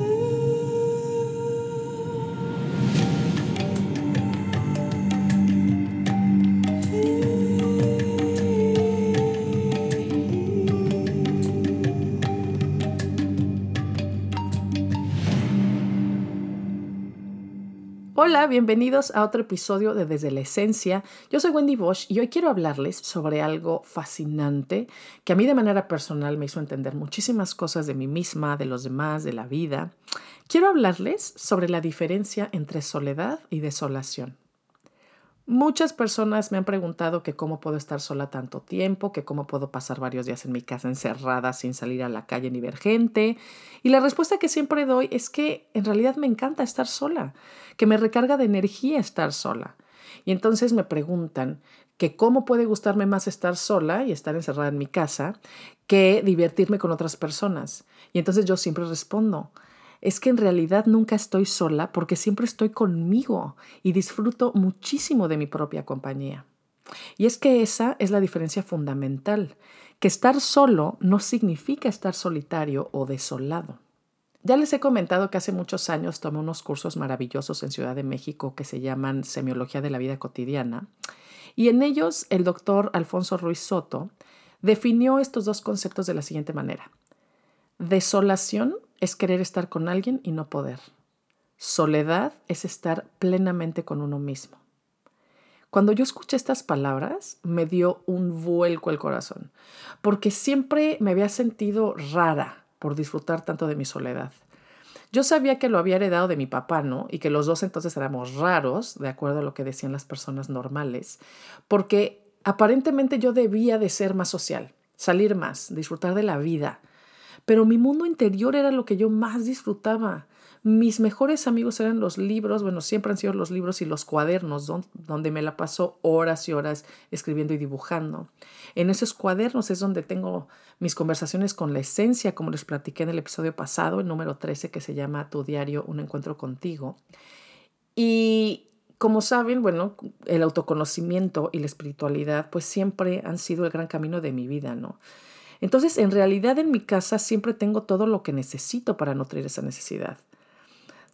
Ooh. Hola, bienvenidos a otro episodio de Desde la Esencia. Yo soy Wendy Bosch y hoy quiero hablarles sobre algo fascinante que a mí de manera personal me hizo entender muchísimas cosas de mí misma, de los demás, de la vida. Quiero hablarles sobre la diferencia entre soledad y desolación. Muchas personas me han preguntado que cómo puedo estar sola tanto tiempo, que cómo puedo pasar varios días en mi casa encerrada sin salir a la calle ni ver gente. Y la respuesta que siempre doy es que en realidad me encanta estar sola, que me recarga de energía estar sola. Y entonces me preguntan que cómo puede gustarme más estar sola y estar encerrada en mi casa que divertirme con otras personas. Y entonces yo siempre respondo, es que en realidad nunca estoy sola porque siempre estoy conmigo y disfruto muchísimo de mi propia compañía. Y es que esa es la diferencia fundamental, que estar solo no significa estar solitario o desolado. Ya les he comentado que hace muchos años tomé unos cursos maravillosos en Ciudad de México que se llaman Semiología de la Vida Cotidiana, y en ellos el doctor Alfonso Ruiz Soto definió estos dos conceptos de la siguiente manera. Desolación es querer estar con alguien y no poder. Soledad es estar plenamente con uno mismo. Cuando yo escuché estas palabras, me dio un vuelco el corazón, porque siempre me había sentido rara por disfrutar tanto de mi soledad. Yo sabía que lo había heredado de mi papá, ¿no? Y que los dos entonces éramos raros, de acuerdo a lo que decían las personas normales, porque aparentemente yo debía de ser más social, salir más, disfrutar de la vida, pero mi mundo interior era lo que yo más disfrutaba. Mis mejores amigos eran los libros, bueno, siempre han sido los libros y los cuadernos, donde me la paso horas y horas escribiendo y dibujando. En esos cuadernos es donde tengo mis conversaciones con la esencia, como les platiqué en el episodio pasado, el número 13, que se llama Tu diario, un encuentro contigo. Y como saben, bueno, el autoconocimiento y la espiritualidad, pues siempre han sido el gran camino de mi vida, ¿no? Entonces, en realidad en mi casa siempre tengo todo lo que necesito para nutrir esa necesidad.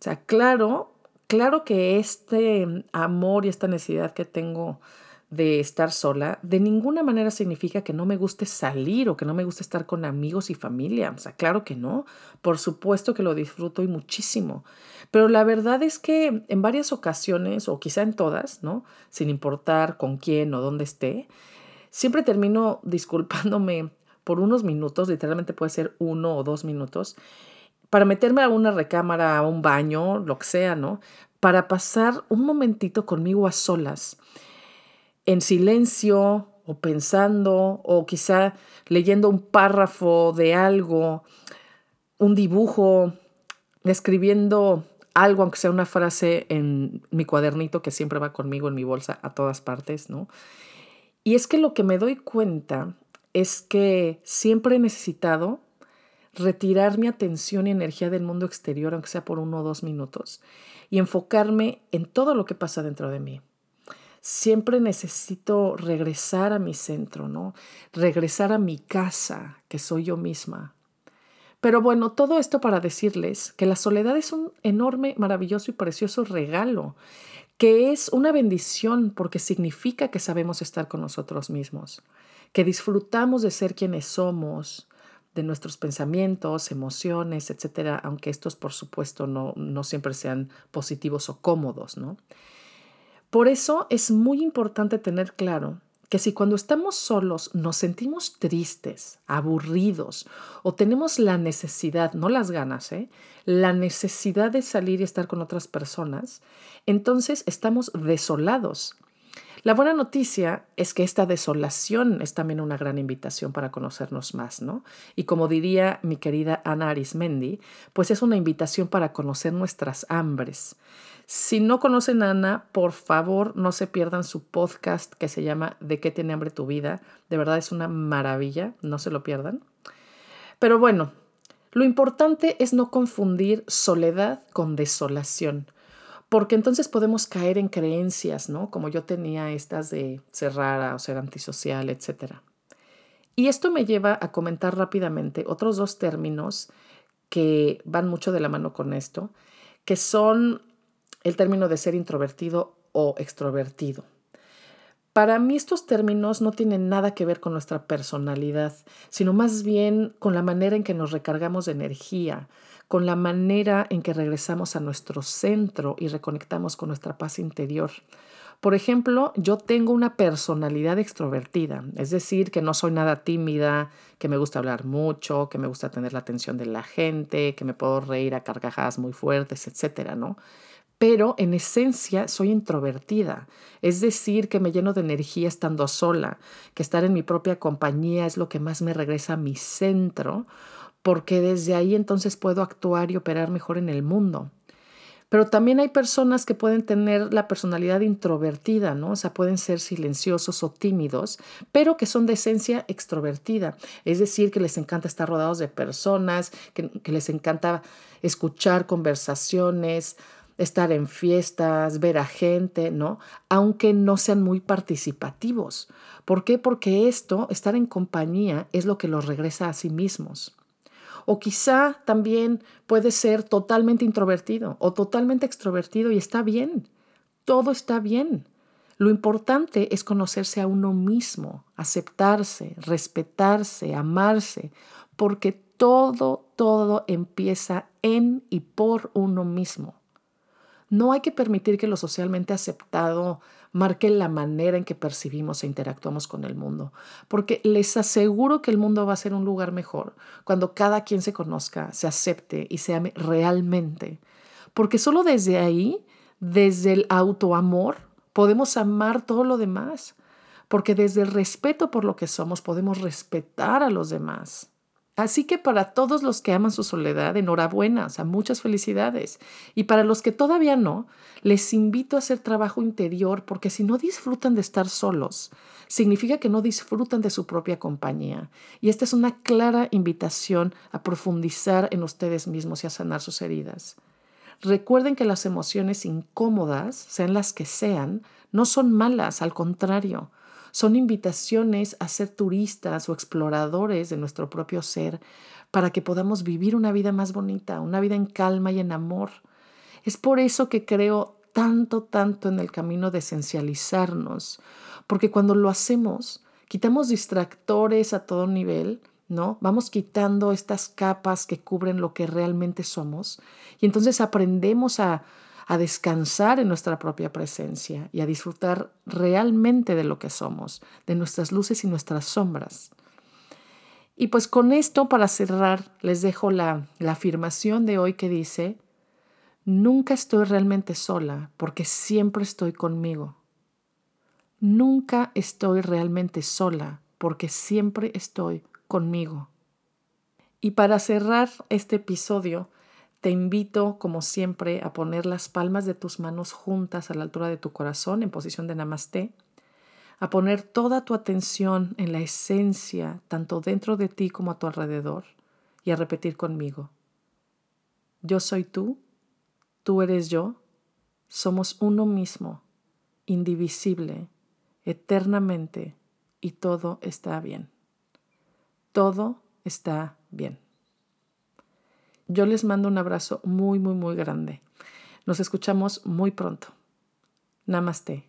O sea, claro, claro que este amor y esta necesidad que tengo de estar sola, de ninguna manera significa que no me guste salir o que no me guste estar con amigos y familia. O sea, claro que no. Por supuesto que lo disfruto y muchísimo. Pero la verdad es que en varias ocasiones, o quizá en todas, ¿no? Sin importar con quién o dónde esté, siempre termino disculpándome por unos minutos, literalmente puede ser uno o dos minutos, para meterme a una recámara, a un baño, lo que sea, ¿no? Para pasar un momentito conmigo a solas, en silencio o pensando o quizá leyendo un párrafo de algo, un dibujo, escribiendo algo, aunque sea una frase en mi cuadernito que siempre va conmigo en mi bolsa a todas partes, ¿no? Y es que lo que me doy cuenta es que siempre he necesitado retirar mi atención y energía del mundo exterior, aunque sea por uno o dos minutos, y enfocarme en todo lo que pasa dentro de mí. Siempre necesito regresar a mi centro, ¿no? Regresar a mi casa, que soy yo misma. Pero bueno, todo esto para decirles que la soledad es un enorme, maravilloso y precioso regalo, que es una bendición porque significa que sabemos estar con nosotros mismos que disfrutamos de ser quienes somos, de nuestros pensamientos, emociones, etcétera, aunque estos, por supuesto, no, no siempre sean positivos o cómodos, ¿no? Por eso es muy importante tener claro que si cuando estamos solos nos sentimos tristes, aburridos o tenemos la necesidad, no las ganas, ¿eh? la necesidad de salir y estar con otras personas, entonces estamos desolados la buena noticia es que esta desolación es también una gran invitación para conocernos más, ¿no? Y como diría mi querida Ana Arismendi, pues es una invitación para conocer nuestras hambres. Si no conocen a Ana, por favor no se pierdan su podcast que se llama ¿De qué tiene hambre tu vida? De verdad es una maravilla, no se lo pierdan. Pero bueno, lo importante es no confundir soledad con desolación porque entonces podemos caer en creencias, ¿no? Como yo tenía estas de ser rara o ser antisocial, etc. Y esto me lleva a comentar rápidamente otros dos términos que van mucho de la mano con esto, que son el término de ser introvertido o extrovertido. Para mí estos términos no tienen nada que ver con nuestra personalidad, sino más bien con la manera en que nos recargamos de energía, con la manera en que regresamos a nuestro centro y reconectamos con nuestra paz interior. Por ejemplo, yo tengo una personalidad extrovertida, es decir, que no soy nada tímida, que me gusta hablar mucho, que me gusta tener la atención de la gente, que me puedo reír a carcajadas muy fuertes, etcétera, ¿no? Pero en esencia soy introvertida, es decir, que me lleno de energía estando sola, que estar en mi propia compañía es lo que más me regresa a mi centro, porque desde ahí entonces puedo actuar y operar mejor en el mundo. Pero también hay personas que pueden tener la personalidad introvertida, ¿no? O sea, pueden ser silenciosos o tímidos, pero que son de esencia extrovertida. Es decir, que les encanta estar rodeados de personas, que, que les encanta escuchar conversaciones, estar en fiestas, ver a gente, ¿no? Aunque no sean muy participativos. ¿Por qué? Porque esto, estar en compañía, es lo que los regresa a sí mismos. O quizá también puede ser totalmente introvertido o totalmente extrovertido y está bien. Todo está bien. Lo importante es conocerse a uno mismo, aceptarse, respetarse, amarse, porque todo, todo empieza en y por uno mismo. No hay que permitir que lo socialmente aceptado marque la manera en que percibimos e interactuamos con el mundo, porque les aseguro que el mundo va a ser un lugar mejor cuando cada quien se conozca, se acepte y se ame realmente, porque solo desde ahí, desde el autoamor, podemos amar todo lo demás, porque desde el respeto por lo que somos podemos respetar a los demás. Así que para todos los que aman su soledad, enhorabuena, o sea, muchas felicidades. Y para los que todavía no, les invito a hacer trabajo interior porque si no disfrutan de estar solos, significa que no disfrutan de su propia compañía. Y esta es una clara invitación a profundizar en ustedes mismos y a sanar sus heridas. Recuerden que las emociones incómodas, sean las que sean, no son malas, al contrario, son invitaciones a ser turistas o exploradores de nuestro propio ser para que podamos vivir una vida más bonita, una vida en calma y en amor. Es por eso que creo tanto, tanto en el camino de esencializarnos, porque cuando lo hacemos, quitamos distractores a todo nivel, ¿no? Vamos quitando estas capas que cubren lo que realmente somos y entonces aprendemos a a descansar en nuestra propia presencia y a disfrutar realmente de lo que somos, de nuestras luces y nuestras sombras. Y pues con esto, para cerrar, les dejo la, afirmación de hoy que dice, nunca estoy realmente sola porque siempre estoy conmigo. Nunca estoy realmente sola porque siempre estoy conmigo. Y para cerrar este episodio, te invito, como siempre, a poner las palmas de tus manos juntas a la altura de tu corazón en posición de namaste, a poner toda tu atención en la esencia, tanto dentro de ti como a tu alrededor, y a repetir conmigo. Yo soy tú, tú eres yo, somos uno mismo, indivisible, eternamente, y todo está bien. Todo está bien. Yo les mando un abrazo muy, muy, muy grande. Nos escuchamos muy pronto. Namaste.